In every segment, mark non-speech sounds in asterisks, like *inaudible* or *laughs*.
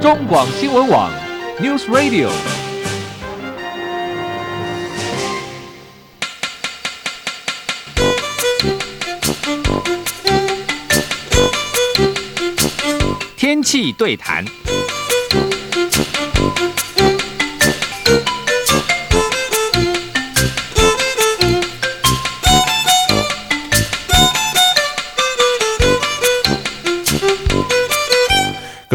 中广新闻网 News Radio。天气对谈。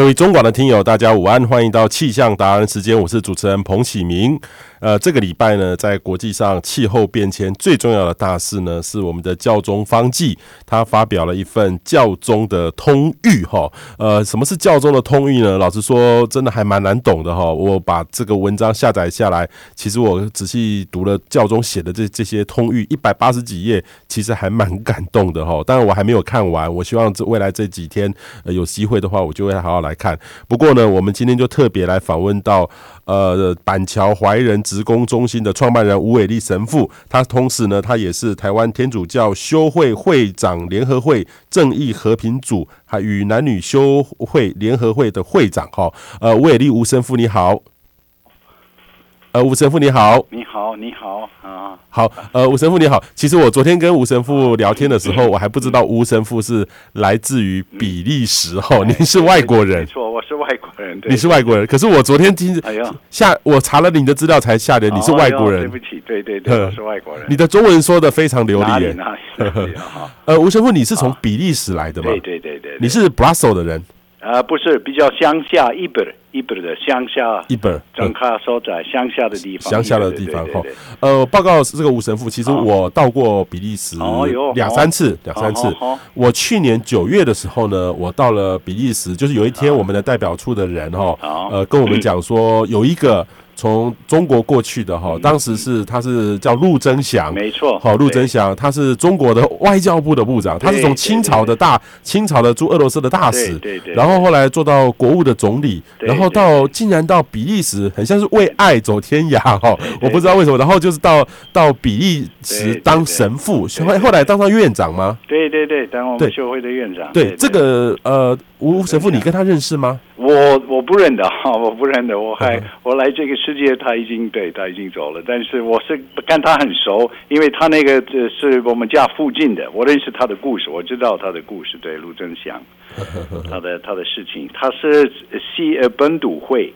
各位中广的听友，大家午安，欢迎到气象达人时间，我是主持人彭启明。呃，这个礼拜呢，在国际上气候变迁最重要的大事呢，是我们的教宗方济，他发表了一份教宗的通谕哈。呃，什么是教宗的通谕呢？老实说，真的还蛮难懂的哈。我把这个文章下载下来，其实我仔细读了教宗写的这这些通谕，一百八十几页，其实还蛮感动的哈。当然我还没有看完，我希望这未来这几天呃有机会的话，我就会好好来看。不过呢，我们今天就特别来访问到。呃，板桥怀仁职工中心的创办人吴伟立神父，他同时呢，他也是台湾天主教修会会长联合会正义和平组，还与男女修会联合会的会长。哈，呃，吴伟立吴神父你好。呃，吴神父你好，你好，你好啊，好，呃，吴神父你好。其实我昨天跟吴神父聊天的时候，我还不知道吴神父是来自于比利时哈，您是外国人，没错，我是外国人，你是外国人。可是我昨天听下，我查了你的资料才下的，你是外国人。对不起，对对对，我是外国人。你的中文说的非常流利？*laughs* 呃，吴神父，你是从比利时来的吗？对对对对，你是 Brussels 的人。啊，不是，比较乡下一本一本的乡下一本，张卡所在乡下的地方，乡下的地方哈。呃，报告是这个吴神父，其实我到过比利时两三次，两三次。我去年九月的时候呢，我到了比利时，就是有一天我们的代表处的人哈，呃，跟我们讲说有一个。从中国过去的哈，当时是他是叫陆征祥，没错，好，陆征祥，他是中国的外交部的部长，他是从清朝的大清朝的驻俄罗斯的大使，对对，然后后来做到国务的总理，然后到竟然到比利时，很像是为爱走天涯哈，我不知道为什么，然后就是到到比利时当神父，后后来当上院长吗？对对对，当我们修会的院长。对。这个呃，吴神父，你跟他认识吗？我我不认得哈，*laughs* 我不认得，我还我来这个世界他已经对他已经走了，但是我是跟他很熟，因为他那个是我们家附近的，我认识他的故事，我知道他的故事，对陆正祥，他的他的事情，他是西呃本土会，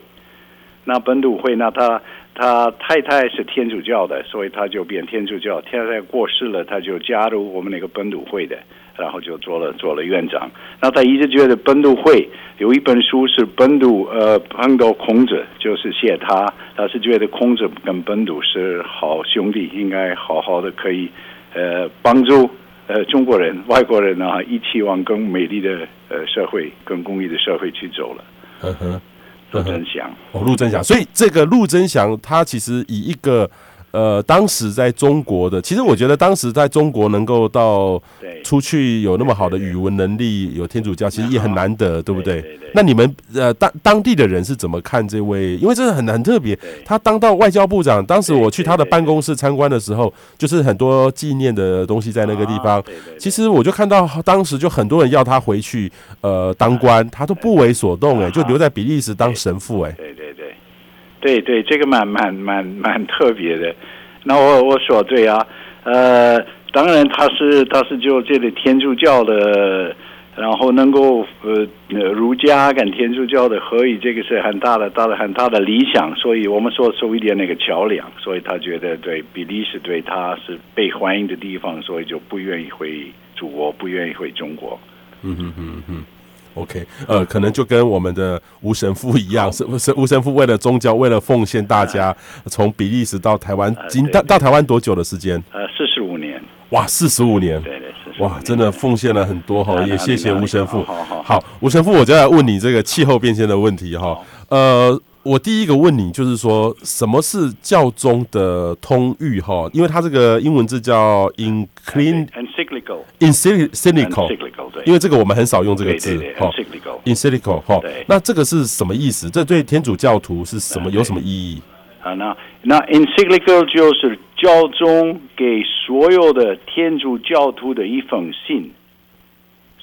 那本土会那他他太太是天主教的，所以他就变天主教，太太过世了，他就加入我们那个本土会的。然后就做了做了院长，那他一直觉得本土会有一本书是本土呃碰到孔子，就是写他，他是觉得孔子跟本土是好兄弟，应该好好的可以呃帮助呃中国人外国人啊一起往更美丽的呃社会更公益的社会去走了。嗯哼，陆贞祥哦，陆贞祥，所以这个陆贞祥他其实以一个。呃，当时在中国的，其实我觉得当时在中国能够到出去有那么好的语文能力，有天主教，其实也很难得，对不对？那你们呃当当地的人是怎么看这位？因为这是很很特别，他当到外交部长，当时我去他的办公室参观的时候，就是很多纪念的东西在那个地方。其实我就看到当时就很多人要他回去呃当官，他都不为所动哎，就留在比利时当神父哎。对对，这个蛮蛮蛮蛮特别的。那我我说对啊，呃，当然他是他是就这个天主教的，然后能够呃儒家跟天主教的合一，这个是很大的大的很大的理想。所以我们说受一点那个桥梁，所以他觉得对比利时对他是被欢迎的地方，所以就不愿意回祖国，不愿意回中国。嗯嗯嗯嗯。OK，呃，可能就跟我们的吴神父一样，是是吴神父为了宗教，为了奉献大家，从比利时到台湾，经到到台湾多久的时间？呃，四十五年。哇，四十五年，对对，哇，真的奉献了很多哈，也谢谢吴神父。好好好，吴神父，我就来问你这个气候变迁的问题哈，呃。我第一个问你，就是说什么是教宗的通谕哈？因为它这个英文字叫 encyclical，encyclical，因为这个我们很少用这个字哈。encyclical 哈，那这个是什么意思？这对天主教徒是什么？有什么意义？啊，那那 encyclical 就是教宗给所有的天主教徒的一封信。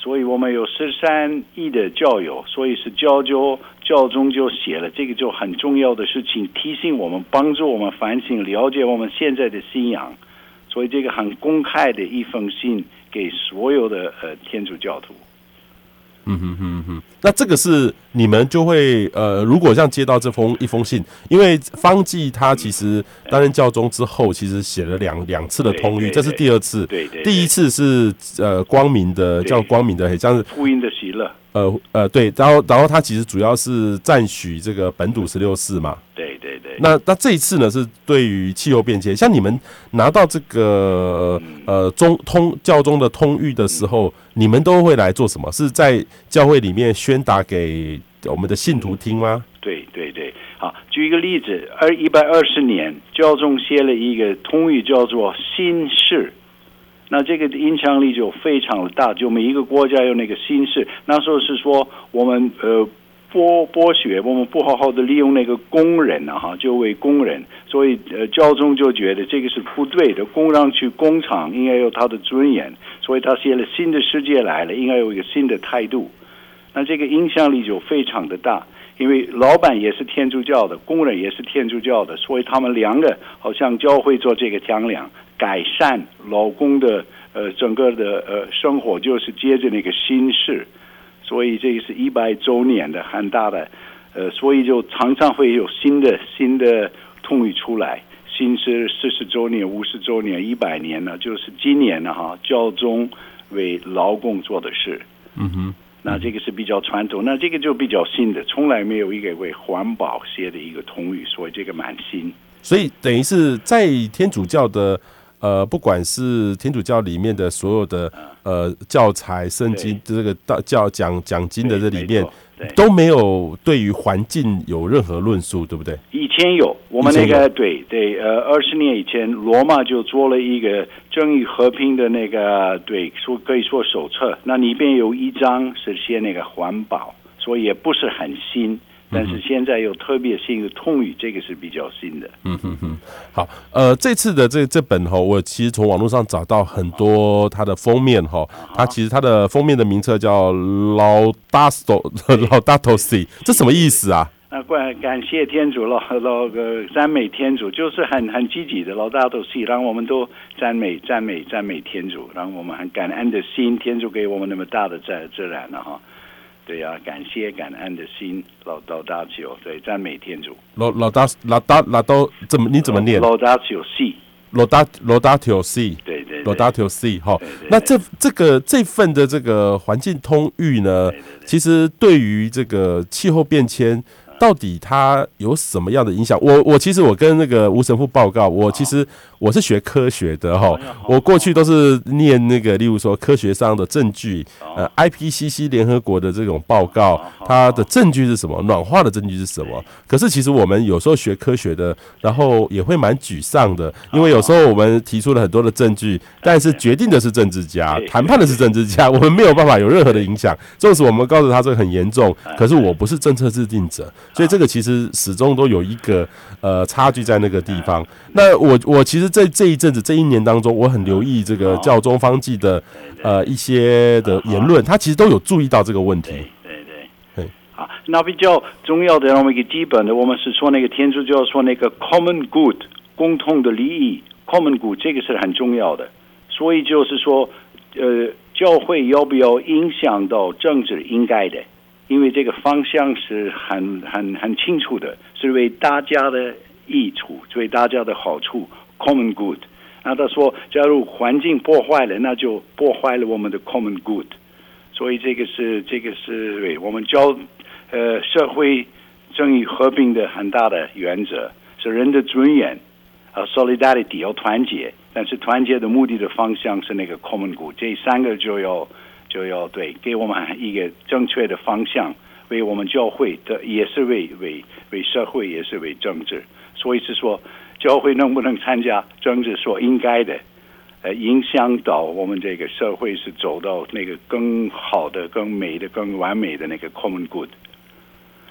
所以我们有十三亿的教友，所以是教就教宗就写了这个就很重要的事情，提醒我们，帮助我们反省，了解我们现在的信仰。所以这个很公开的一封信给所有的呃天主教徒。嗯哼哼哼，那这个是你们就会呃，如果像接到这封一封信，因为方济他其实担任教宗之后，其实写了两两次的通谕，这是第二次。对对，第一次是呃光明的叫光明的，很像是福音的喜乐。呃呃，对，然后然后他其实主要是赞许这个本笃十六世嘛。对那那这一次呢，是对于气候变迁，像你们拿到这个呃中通教宗的通谕的时候，你们都会来做什么？是在教会里面宣达给我们的信徒听吗？对对对。好，举一个例子，二一百二十年，教宗写了一个通谕，叫做新事。那这个影响力就非常的大，就每一个国家有那个新事。那时候是说我们呃剥剥削，我们不好好的利用那个工人啊，哈，就为工人，所以呃教宗就觉得这个是不对的，工人去工厂应该有他的尊严，所以他写了新的世界来了，应该有一个新的态度。那这个影响力就非常的大，因为老板也是天主教的，工人也是天主教的，所以他们两个好像教会做这个桥梁。改善劳工的呃整个的呃生活，就是接着那个新事，所以这个是一百周年的很大的呃，所以就常常会有新的新的通语出来，新是四十周年、五十周年、一百年呢，就是今年呢哈，教宗为劳工做的事，嗯哼，那这个是比较传统，那这个就比较新的，从来没有一个为环保写的一个通语，所以这个蛮新，所以等于是在天主教的。呃，不管是天主教里面的所有的呃教材、圣经这个大教讲讲经的这里面，都没有对于环境有任何论述，对不对？以前有，我们那个对对，呃，二十年以前，罗马就做了一个正义和平的那个对说可以说手册，那里边有一章是写那个环保，所以也不是很新。但是现在有特别新的通语，这个是比较新的。嗯哼哼，好，呃，这次的这这本哈，我其实从网络上找到很多它的封面哈，它其实它的封面的名册叫 Laudato Laudato Si，这什么意思啊？那感感谢天主老，老个赞美天主，就是很很积极的 Laudato Si，让我们都赞美赞美赞美天主，让我们很感恩的心，天主给我们那么大的自自然了哈。对呀、啊，感谢感恩的心，老老大球，对，赞美天主。老老大老大老都怎么？你怎么念？老大九 C，老大老大九 C，对对，老大九 C 哈。那这这个这份的这个环境通域呢，对对对，其实对于这个气候变迁。到底它有什么样的影响？我我其实我跟那个吴神父报告，我其实我是学科学的哈，我过去都是念那个，例如说科学上的证据，呃，IPCC 联合国的这种报告，它的证据是什么？暖化的证据是什么？可是其实我们有时候学科学的，然后也会蛮沮丧的，因为有时候我们提出了很多的证据，但是决定的是政治家，谈判的是政治家，我们没有办法有任何的影响。纵使我们告诉他这个很严重，可是我不是政策制定者。所以这个其实始终都有一个呃差距在那个地方。那我我其实在这一阵子这一年当中，我很留意这个教宗方济的呃一些的言论，他其实都有注意到这个问题。对对对。好，那比较重要的，那么一个基本的，我们是说那个天主教说那个 common good 共同的利益 common good 这个是很重要的。所以就是说，呃，教会要不要影响到政治，应该的。因为这个方向是很很很清楚的，是为大家的益处，为大家的好处，common good。那他说，假如环境破坏了，那就破坏了我们的 common good。所以这个是这个是为我们教呃社会正义和平的很大的原则，是人的尊严啊，solidarity 要团结，但是团结的目的的方向是那个 common good，这三个就要。就要对给我们一个正确的方向，为我们教会的也是为为为社会也是为政治，所以是说教会能不能参加政治，说应该的，呃，影响到我们这个社会是走到那个更好的、更美的、更完美的那个 common good。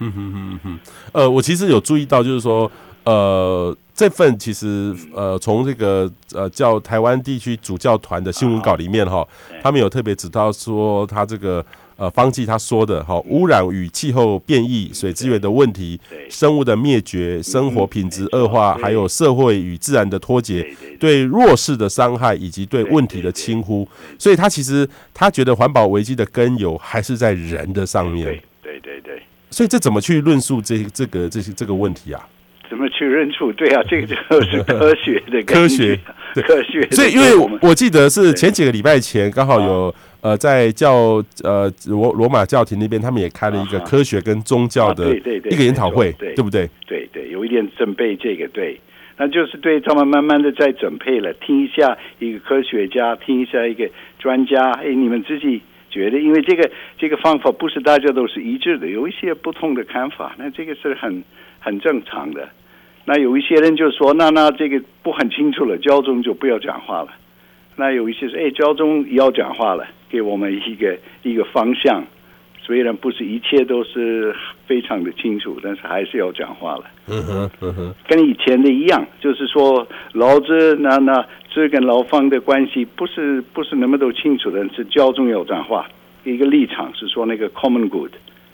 嗯哼哼哼，呃，我其实有注意到，就是说，呃。这份其实呃，从这个呃叫台湾地区主教团的新闻稿里面哈，他们有特别指到说，他这个呃方济他说的哈，污染与气候变异、水资源的问题、生物的灭绝、生活品质恶化，还有社会与自然的脱节、对弱势的伤害以及对问题的轻忽，所以他其实他觉得环保危机的根由还是在人的上面。对对对。所以这怎么去论述这这个这些这个问题啊？怎么去认出？对啊，这个就是科学的 *laughs* 科学，科学。所以，因为我记得是前几个礼拜前，刚好有呃，在教呃罗罗马教廷那边，他们也开了一个科学跟宗教的一个研讨会，对不对？对对，有一点准备这个，对，那就是对他们慢慢的在准备了，听一下一个科学家，听一下一个专家，哎，你们自己觉得，因为这个这个方法不是大家都是一致的，有一些不同的看法，那这个是很很正常的。那有一些人就说，那那这个不很清楚了，教宗就不要讲话了。那有一些是，哎，教宗要讲话了，给我们一个一个方向。虽然不是一切都是非常的清楚，但是还是要讲话了。嗯哼，嗯哼，跟以前的一样，就是说老子那那这跟老方的关系不是不是那么都清楚的，是教宗要讲话，一个立场是说那个 common good。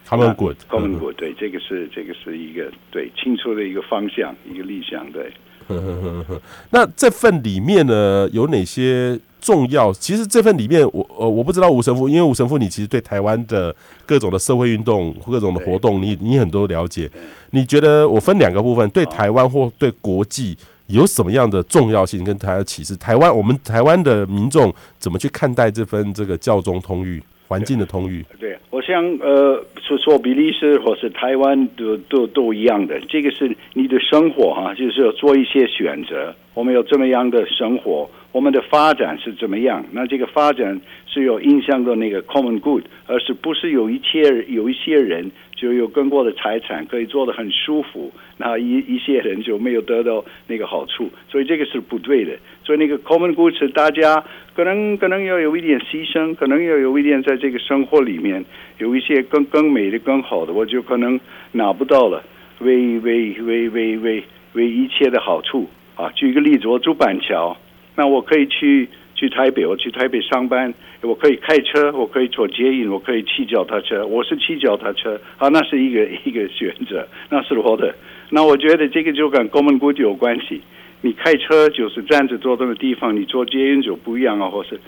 Common good，Common good，对，这个是这个是一个对清楚的一个方向，一个理想，对。*laughs* 那这份里面呢，有哪些重要？其实这份里面，我呃我不知道吴神父，因为吴神父你其实对台湾的各种的社会运动、各种的活动，你你很多了解。你觉得我分两个部分，对台湾或对国际有什么样的重要性跟台湾启示？台湾我们台湾的民众怎么去看待这份这个教宗通諭？环境的通諭，对，我想呃，说说比利时或是台湾都都都一样的，这个是你的生活哈、啊，就是要做一些选择。我们有这么样的生活，我们的发展是怎么样？那这个发展是有影响到那个 common good，而是不是有一些有一些人就有更多的财产可以做得很舒服，那一一些人就没有得到那个好处，所以这个是不对的。所以那个 common good 是大家可能可能要有一点牺牲，可能要有一点在这个生活里面有一些更更美的、更好的，我就可能拿不到了，为为为为为为一切的好处。啊，举一个例子，我住板桥，那我可以去去台北，我去台北上班，我可以开车，我可以坐捷运，我可以骑脚踏车，我是骑脚踏车，啊，那是一个 *laughs* 一个选择，那是我的。那我觉得这个就跟 common good 有关系。你开车就是站着坐的地方，你坐捷运就不一样啊，或是，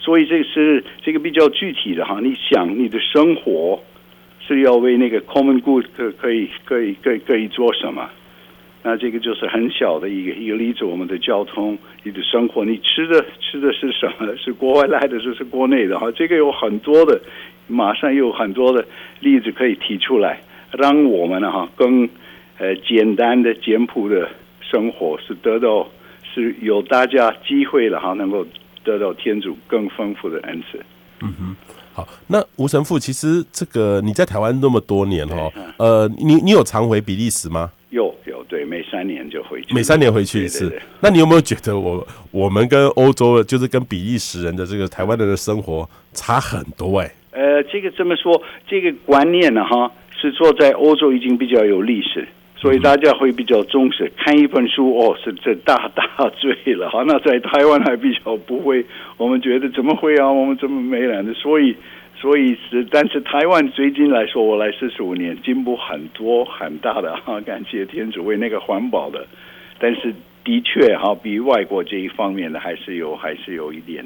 所以这是这个比较具体的哈。你想你的生活是要为那个 common good 可以可以可以可以做什么？那这个就是很小的一个一个例子，我们的交通，你的生活，你吃的吃的是什么？是国外来的，是是国内的哈？这个有很多的，马上有很多的例子可以提出来，让我们呢哈更呃简单的简朴的生活是得到是有大家机会了哈，能够得到天主更丰富的恩赐。嗯哼，好，那吴神父，其实这个你在台湾那么多年哈，呃，你你有常回比利时吗？有有对，每三年就回去，每三年回去一次。对对对，那你有没有觉得我我们跟欧洲，就是跟比利时人的这个台湾人的生活差很多哎、欸？呃，这个这么说，这个观念呢，哈，是说在欧洲已经比较有历史，所以大家会比较重视。看一本书哦，是这大大罪了哈。那在台湾还比较不会，我们觉得怎么会啊？我们这么没来的，所以。所以是，但是台湾最近来说，我来四十五年，进步很多很大的哈，*laughs* 感谢天主为那个环保的，但是的确哈，比外国这一方面的还是有，还是有一点，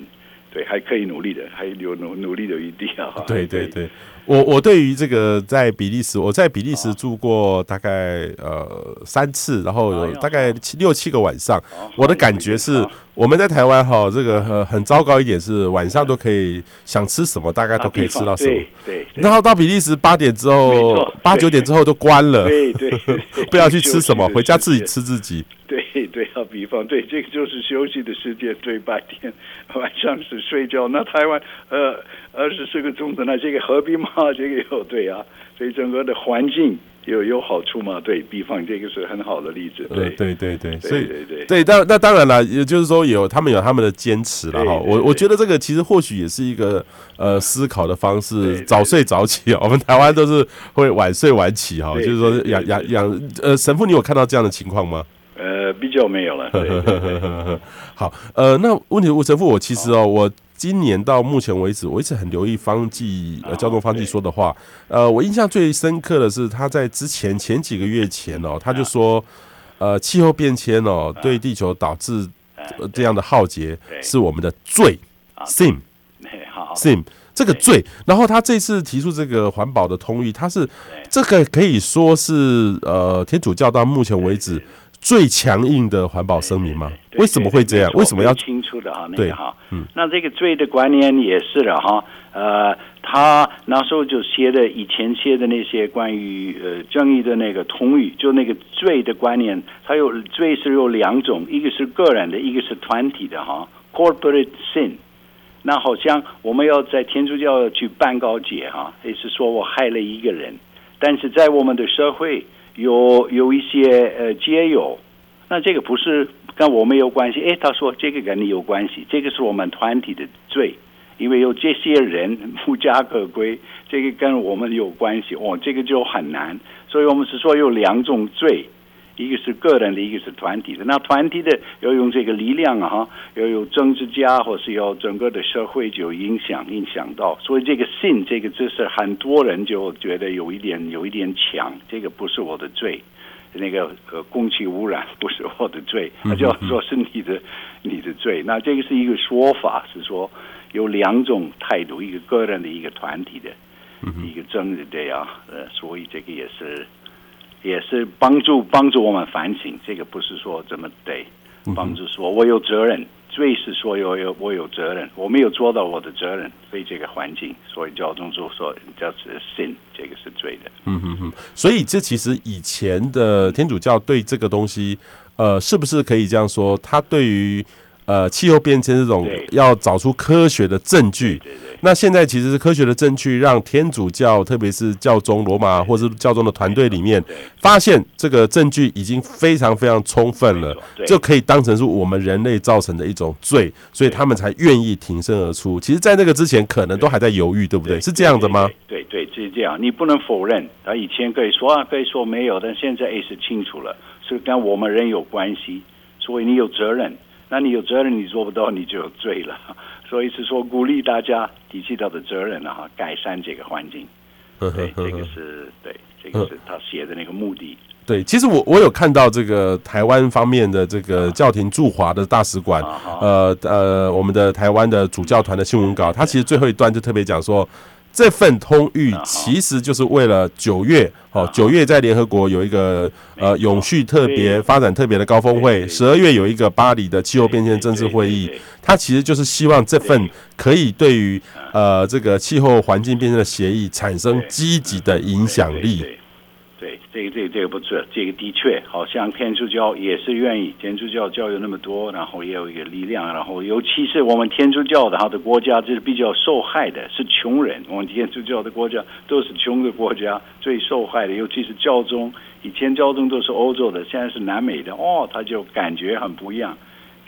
对，还可以努力的，还有努努力的余地啊。对对对。我我对于这个在比利时，我在比利时住过大概呃三次，然后有大概七六七个晚上。我的感觉是，我们在台湾哈，这个很很糟糕一点是晚上都可以想吃什么，大概都可以吃到什么。对。然后到比利时八点之后，八九点之后都关了。对对。*laughs* 不要去吃什么，回家自己吃自己。对对，啊比方对，这个就是休息的时间，对，白天 *laughs* 晚上是睡觉。那台湾呃二十四个钟头，那这个何必嘛？这个有对啊，所以整个的环境有有好处嘛？对，比方这个是很好的例子。对、呃、对对对，所以对对对，当那当然了，也就是说有他们有他们的坚持了哈。我我觉得这个其实或许也是一个呃思考的方式，早睡早起。我们台湾都是会晚睡晚起哈，就是说养养养呃神父，你有看到这样的情况吗？呃。比较没有了。对对对好，呃，那问题吴神父，我其实哦，我今年到目前为止，我一直很留意方济呃，交通方济说的话。呃，我印象最深刻的是他在之前前几个月前哦，他就说，呃，气候变迁哦，对地球导致这样的浩劫是我们的罪，sin，sin。*laughs* 这个罪，然后他这次提出这个环保的通谕，他是这个可以说是呃天主教到目前为止最强硬的环保声明吗？为什么会这样？为什么要清楚的哈？那个哈，嗯，那这个罪的观念也是了哈，呃，他那时候就写的以前写的那些关于呃正义的那个通语，就那个罪的观念，它有罪是有两种，一个是个人的，一个是团体的哈，corporate sin。那好像我们要在天主教去办告解哈，也是说我害了一个人，但是在我们的社会有有一些呃街友，那这个不是跟我们有关系。诶，他说这个跟你有关系，这个是我们团体的罪，因为有这些人无家可归，这个跟我们有关系。哦，这个就很难，所以我们是说有两种罪。一个是个人的，一个是团体的。那团体的要用这个力量啊，哈，要有政治家，或是要整个的社会就影响影响到。所以这个 sin 这个就是很多人就觉得有一点有一点强。这个不是我的罪，那个呃空气污染不是我的罪，那就要说是你的你的罪。那这个是一个说法，是说有两种态度，一个个人的，一个团体的，一个政治的啊。呃，所以这个也是。也是帮助帮助我们反省，这个不是说怎么得帮助说我有责任，罪是说有有我有责任，我没有做到我的责任，对这个环境，所以教宗就说叫是 sin，这个是罪的。嗯嗯嗯，所以这其实以前的天主教对这个东西，呃，是不是可以这样说？他对于呃气候变迁这种要找出科学的证据。对对对那现在其实是科学的证据，让天主教，特别是教宗罗马或是教宗的团队里面，发现这个证据已经非常非常充分了，就可以当成是我们人类造成的一种罪，所以他们才愿意挺身而出。其实，在那个之前，可能都还在犹豫，对不对？是这样的吗？对对，是这样。你不能否认，他以前可以说啊，可以说没有，但现在也是清楚了，是跟我们人有关系，所以你有责任。那你有责任，你做不到，你就有罪了。*laughs* 所以是说鼓励大家提起他的责任啊，改善这个环境。对，这个是对，这个是他写的那个目的。对，其实我我有看到这个台湾方面的这个教廷驻华的大使馆，呃呃，我们的台湾的主教团的新闻稿，他其实最后一段就特别讲说。这份通谕其实就是为了九月哦，九月在联合国有一个呃永续特别发展特别的高峰会，十二月有一个巴黎的气候变迁政治会议，它其实就是希望这份可以对于呃这个气候环境变迁的协议产生积极的影响力。对这个这个这个不错，这个的确好像天主教也是愿意，天主教教友那么多，然后也有一个力量，然后尤其是我们天主教的他的国家就是比较受害的，是穷人。我们天主教的国家都是穷的国家，最受害的，尤其是教宗，以前教宗都是欧洲的，现在是南美的，哦，他就感觉很不一样。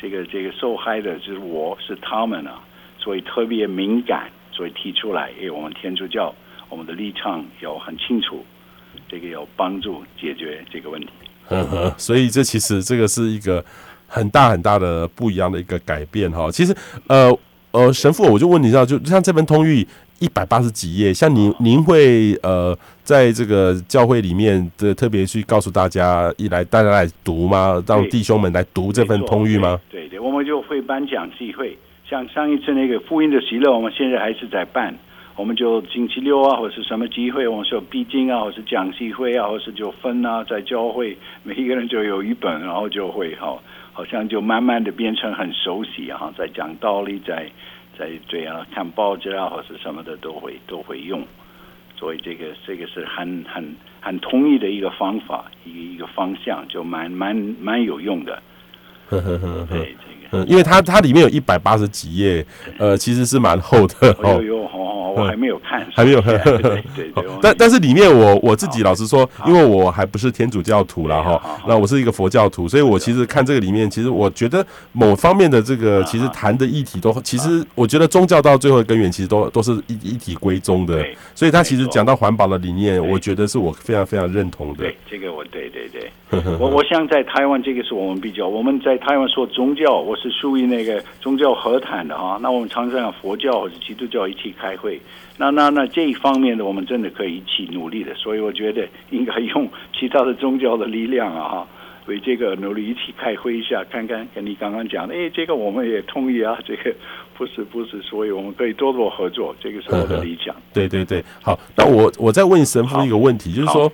这个这个受害的就是我是他们啊，所以特别敏感，所以提出来，哎，我们天主教我们的立场要很清楚。这个有帮助解决这个问题，呵呵，所以这其实这个是一个很大很大的不一样的一个改变哈。其实，呃呃，神父，我就问你一下，就像这本通谕一百八十几页，像您您会呃在这个教会里面的特别去告诉大家，一来大家来读吗？让弟兄们来读这份通谕吗？对对，我们就会颁讲聚会，像上一次那个福音的喜乐，我们现在还是在办。我们就星期六啊，或者是什么机会，我们说毕竟啊，或是讲习会啊，或是就分啊，在教会每一个人就有一本，然后就会 *laughs* 好，好像就慢慢的变成很熟悉啊，在讲道理，在在对啊，看报纸啊，或是什么的都会都会用，所以这个这个是很很很统一的一个方法，一个一个方向，就蛮蛮蛮有用的。呵呵呵呵。对。嗯，因为它它里面有一百八十几页，呃，其实是蛮厚的哦。有有，好好，我还没有看，还没有看。*laughs* 对对对。但但是里面我我自己老实说，因为我还不是天主教徒了哈，那我是一个佛教徒，所以我其实看这个里面，其实我觉得某方面的这个其实谈的议题都，其实我觉得宗教到最后的根源其实都都是一一体归宗的，所以他其实讲到环保的理念，我觉得是我非常非常认同的。对，这个我对对对。*laughs* 我我想在台湾，这个是我们比较，我们在台湾说宗教，我是属于那个宗教和谈的哈。那我们常常讲佛教或者基督教一起开会，那那那这一方面的，我们真的可以一起努力的。所以我觉得应该用其他的宗教的力量啊哈，为这个努力一起开会一下，看看跟你刚刚讲的，哎，这个我们也同意啊，这个不是不是，所以我们可以多多合作，这个是我的 *laughs* 理想。对对对，好，那我我再问神父一个问题，就是说。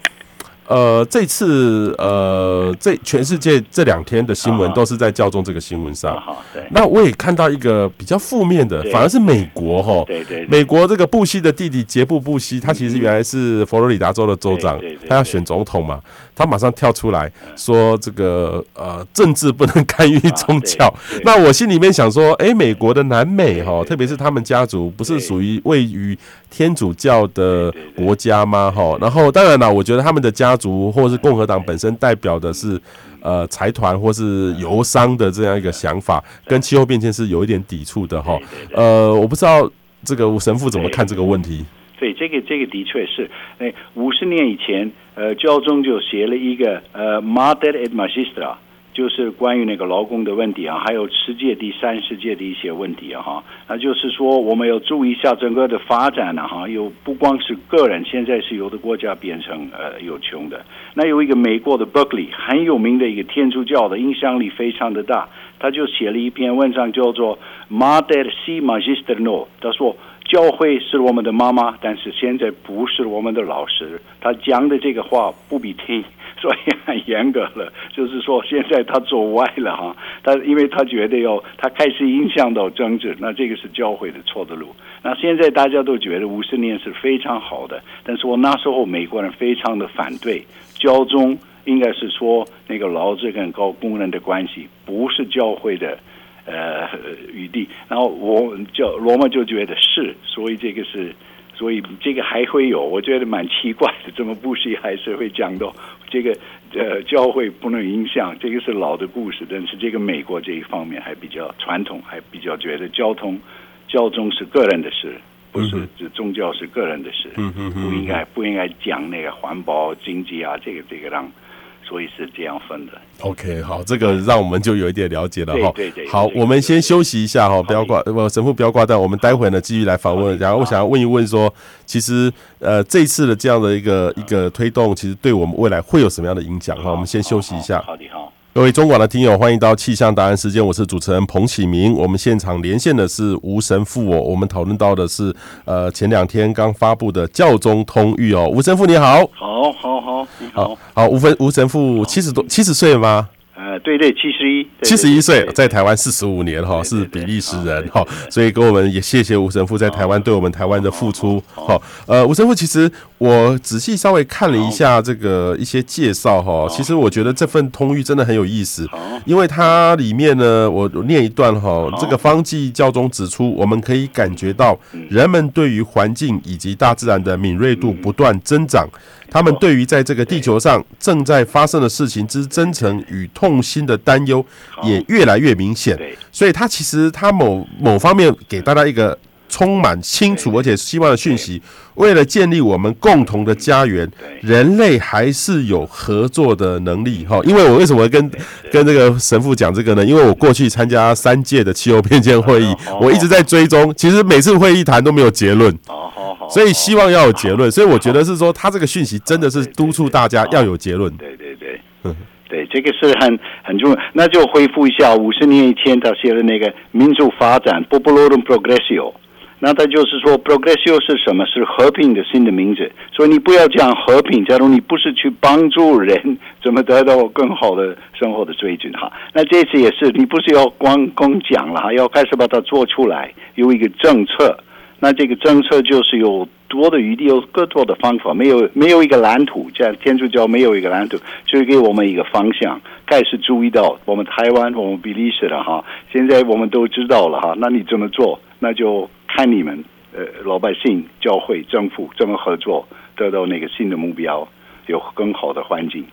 呃，这次呃，这全世界这两天的新闻都是在教宗这个新闻上。好，对。那我也看到一个比较负面的，反而是美国哈。对对。美国这个布希的弟弟杰布·布希，他其实原来是佛罗里达州的州长，他要选总统嘛，他马上跳出来说这个呃，政治不能干预宗教。那我心里面想说，哎，美国的南美哈，特别是他们家族不是属于位于天主教的国家吗？哈，然后当然了，我觉得他们的家族或是共和党本身代表的是呃财团或是油商的这样一个想法，跟气候变迁是有一点抵触的哈。呃，我不知道这个神父怎么看这个问题。对，这个这个的确是，哎，五十年以前，呃，教宗就写了一个呃 Mater et Magistra。就是关于那个劳工的问题啊，还有世界第三世界的一些问题啊，哈，那就是说我们要注意一下整个的发展呢，哈，有不光是个人，现在是有的国家变成呃有穷的，那有一个美国的 Berkeley 很有名的一个天主教的影响力非常的大，他就写了一篇文章叫做 Mater si Magister no，他说教会是我们的妈妈，但是现在不是我们的老师，他讲的这个话不必听。所以很严格了，就是说现在他走歪了哈，*laughs* 他因为他觉得要他开始影响到政治，那这个是教会的错的路。那现在大家都觉得五十年是非常好的，但是我那时候美国人非常的反对，教宗应该是说那个劳资跟高工人的关系不是教会的呃余地，然后我就罗马就觉得是，所以这个是。所以这个还会有，我觉得蛮奇怪的，怎么布希还是会讲到这个呃教会不能影响，这个是老的故事，但是这个美国这一方面还比较传统，还比较觉得交通教宗是个人的事，不是这宗教是个人的事，嗯嗯不应该不应该讲那个环保经济啊，这个这个让。所以是这样分的。OK，好，这个让我们就有一点了解了哈。对对对。好，我们先休息一下哈，不要挂，不神父不要挂断。我们待会呢继续来访问。然后我想要问一问说，其实呃这一次的这样的一个一个推动，其实对我们未来会有什么样的影响哈？我们先休息一下。好的，好。各位中广的听友，欢迎到气象答案时间，我是主持人彭启明。我们现场连线的是吴神父哦，我们讨论到的是呃前两天刚发布的教宗通谕哦，吴神父你好，好，好，好，你好，好，吴神吴神父七十多七十岁了吗？呃，对对，七十一，七十一岁，在台湾四十五年哈，是比利时人哈，所以跟我们也谢谢吴神父在台湾对我们台湾的付出。好，呃，吴神父，其实我仔细稍微看了一下这个一些介绍哈，其实我觉得这份通谕真的很有意思，因为它里面呢，我念一段哈，这个方济教宗指出，我们可以感觉到人们对于环境以及大自然的敏锐度不断增长。他们对于在这个地球上正在发生的事情之真诚与痛心的担忧也越来越明显，所以他其实他某某方面给大家一个充满清楚而且希望的讯息，为了建立我们共同的家园，人类还是有合作的能力哈。因为我为什么会跟跟这个神父讲这个呢？因为我过去参加三届的气候变迁会议，我一直在追踪，其实每次会议谈都没有结论。所以希望要有结论，*laughs* 所以我觉得是说，他这个讯息真的是督促大家要有结论。对对对，嗯，*laughs* 对，这个是很很重要。那就恢复一下五十年以前他写的那个民主发展 （Populorum Progressio）。那他就是说，Progressio 是什么？是和平的新的名字。所以你不要讲和平，假如你不是去帮助人，怎么得到更好的生活的追准哈？那这次也是，你不是要光光讲了哈，要开始把它做出来，有一个政策。那这个政策就是有多的余地，有更多的方法，没有没有一个蓝图，这样天主教没有一个蓝图，就给我们一个方向。开始注意到我们台湾，我们比利时了哈，现在我们都知道了哈。那你怎么做？那就看你们呃老百姓、教会、政府怎么合作，得到那个新的目标，有更好的环境。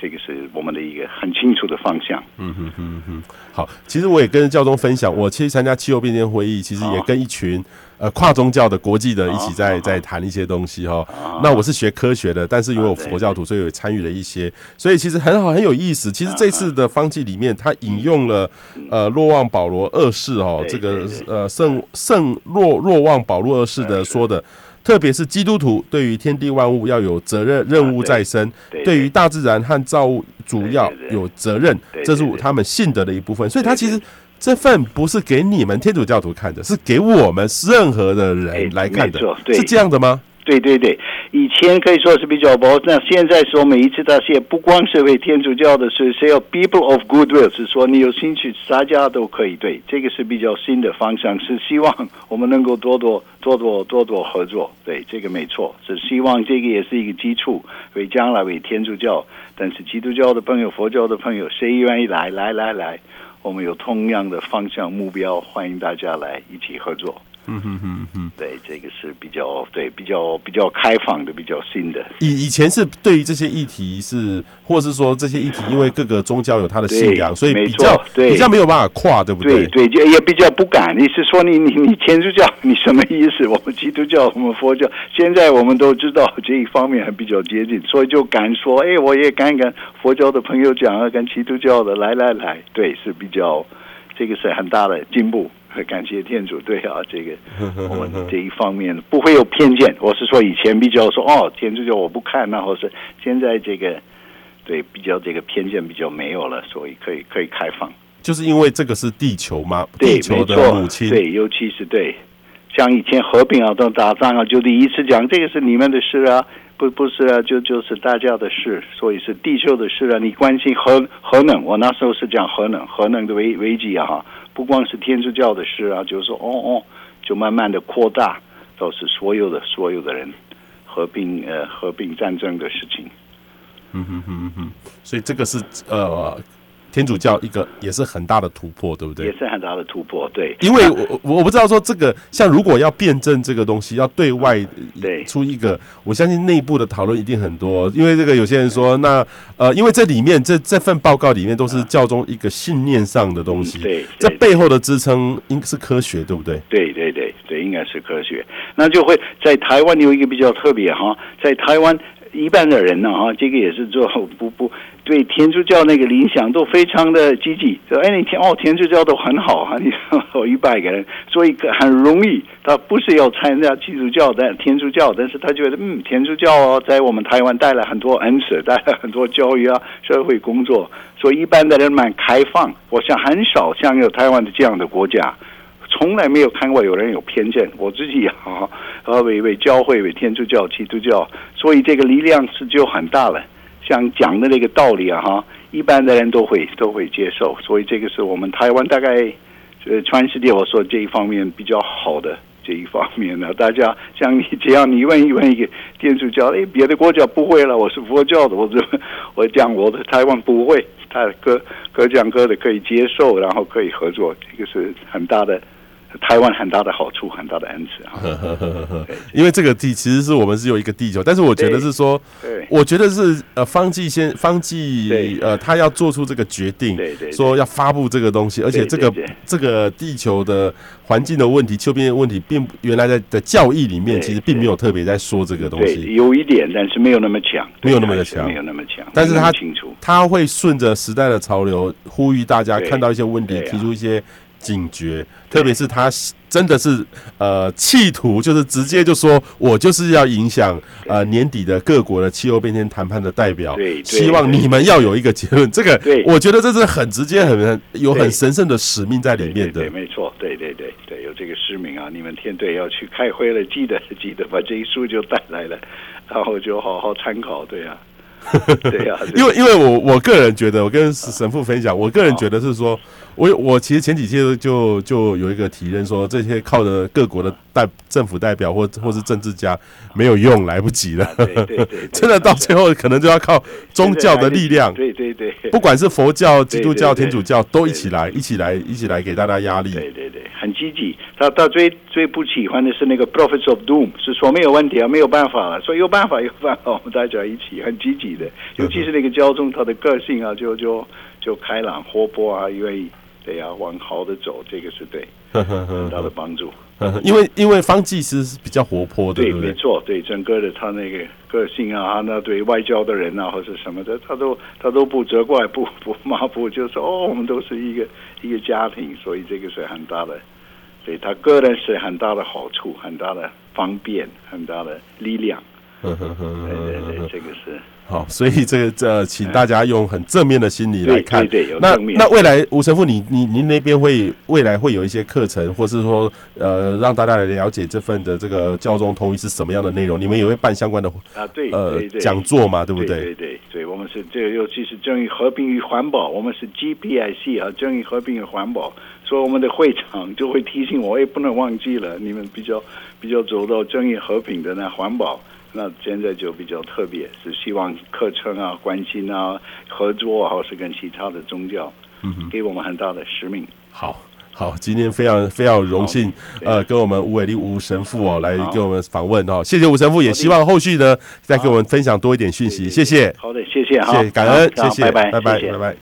这个是我们的一个很清楚的方向。嗯哼哼哼，好，其实我也跟教宗分享，我其实参加气候变迁会议，其实也跟一群呃跨宗教的国际的一起在在谈一些东西哈。那我是学科学的，但是因为我佛教徒，所以有参与了一些，所以其实很好很有意思。其实这次的方剂里面，他引用了呃若望保罗二世哦，这个呃圣圣若若望保罗二世的说的。特别是基督徒对于天地万物要有责任任务在身，对于大自然和造物主要有责任，这是他们信德的一部分。所以，他其实这份不是给你们天主教徒看的，是给我们任何的人来看的，是这样的吗？对对对，以前可以说是比较薄，那现在说每一次他写不光是为天主教的是，是要 people of goodwill，是说你有兴趣，大家都可以。对，这个是比较新的方向，是希望我们能够多多多多多多合作。对，这个没错，是希望这个也是一个基础，为将来为天主教，但是基督教的朋友、佛教的朋友，谁愿意来来来来，我们有同样的方向目标，欢迎大家来一起合作。嗯哼哼哼，对，这个是比较对比较比较开放的，比较新的。以以前是对于这些议题是，或是说这些议题，因为各个宗教有他的信仰，所以比较对比较没有办法跨，对不对？对，就也比较不敢。你是说你你你天主教，你什么意思？我们基督教，我们佛教，现在我们都知道这一方面还比较接近，所以就敢说，哎，我也敢跟佛教的朋友讲啊，跟基督教的来来来，对，是比较这个是很大的进步。感谢天主，对啊，这个 *laughs* 我们这一方面不会有偏见。我是说以前比较说哦，天主教我不看，那或是现在这个对比较这个偏见比较没有了，所以可以可以开放。就是因为这个是地球吗？对，地球的母亲，对，尤其是对，像以前和平啊，都打仗啊，就第一次讲这个是你们的事啊，不不是啊，就就是大家的事，所以是地球的事啊。你关心核核能，我那时候是讲核能，核能的危危机啊。不光是天主教的事啊，就是说，哦哦，就慢慢的扩大，都是所有的所有的人合并呃合并战争的事情。嗯哼哼哼，所以这个是呃。天主教一个也是很大的突破，对不对？也是很大的突破，对。因为我我不知道说这个，像如果要辩证这个东西，要对外对出一个，我相信内部的讨论一定很多。因为这个有些人说，那呃，因为这里面这这份报告里面都是教宗一个信念上的东西，对，这背后的支撑应该是科学，对不对？对对对对，应该是科学。那就会在台湾有一个比较特别哈，在台湾。一般的人呢，哈，这个也是做不不对天主教那个理想都非常的积极。说，哎，你天哦，天主教都很好啊，你说一百个人，所以很容易，他不是要参加基督教的天主教，但是他觉得，嗯，天主教哦，在我们台湾带来很多恩赐，带来很多教育啊，社会工作，所以一般的人蛮开放。我想很少像有台湾的这样的国家。从来没有看过有人有偏见，我自己啊，和为为教会、为天主教、基督教，所以这个力量是就很大了。像讲的那个道理啊，哈，一般的人都会都会接受。所以这个是我们台湾大概呃全世界我说这一方面比较好的这一方面呢。大家像你这样，你问一问一个天主教，哎，别的国家不会了，我是佛教的，我就我讲我的台湾不会，他各各讲各的可以接受，然后可以合作，这个是很大的。台湾很大的好处，很大的恩赐啊！因为这个地其实是我们是有一个地球，但是我觉得是说，我觉得是呃方济先方济呃他要做出这个决定，说要发布这个东西，而且这个这个地球的环境的问题、秋变的问题，并原来在的教义里面其实并没有特别在说这个东西，有一点，但是没有那么强，没有那么的强，没有那么强，但是他清楚，他会顺着时代的潮流，呼吁大家看到一些问题，提出一些。警觉，特别是他真的是呃，企图就是直接就说，我就是要影响呃年底的各国的气候变迁谈判的代表，希望你们要有一个结论。这个，我觉得这是很直接、很有很神圣的使命在里面的。对，没错，对对对对，有这个使命啊！你们天队要去开会了，记得记得把这一书就带来了，然后就好好参考，对啊。*laughs* 对啊，*laughs* 因为因为我我个人觉得，我跟神父分享，我个人觉得是说，我我其实前几届就就有一个提认说，这些靠着各国的代政府代表或或是政治家没有用，来不及了。对对对，真的到最后可能就要靠宗教的力量。对对对，不管是佛教、基督教、天主教，都一起来，一起来，一起来给大家压力。对对对，很积极。他他最最不喜欢的是那个 Prophets of Doom，是说没有问题啊，没有办法了，说有办法有办法，我们大家一起很积极的，尤其是那个教宗，他的个性啊，就就就开朗活泼啊，愿意对呀、啊，往好的走，这个是对很大的帮助。因为因为方济师是比较活泼的，对，没错，对整个的他那个个性啊，那对外交的人啊或者什么的，他都他都不责怪，不 *laughs* 不骂，不就说哦，我们都是一个一个家庭，所以这个是很大的。对他个人是很大的好处，很大的方便，很大的力量。对对对，这个是好，所以这个这请大家用很正面的心理来看。对对，有那那未来吴神父，你你您那边会未来会有一些课程，或是说呃让大家来了解这份的这个教宗通諭是什么样的内容？你们也会办相关的啊对呃讲座嘛，对不对？对对对，我们是这个尤其是正义和平与环保，我们是 GPIC 啊，正义和平与环保。所以我们的会长就会提醒我，也不能忘记了，你们比较比较走到正义和平的那环保，那现在就比较特别，是希望课程啊、关心啊、合作啊，或是跟其他的宗教，嗯，给我们很大的使命。好。好，今天非常非常荣幸，呃，跟我们吴伟立吴神父哦来跟我们访问哦，谢谢吴神父，也希望后续呢再给我们分享多一点讯息，谢谢。好的，谢谢，谢谢，感恩，谢谢，拜拜，拜拜，拜拜。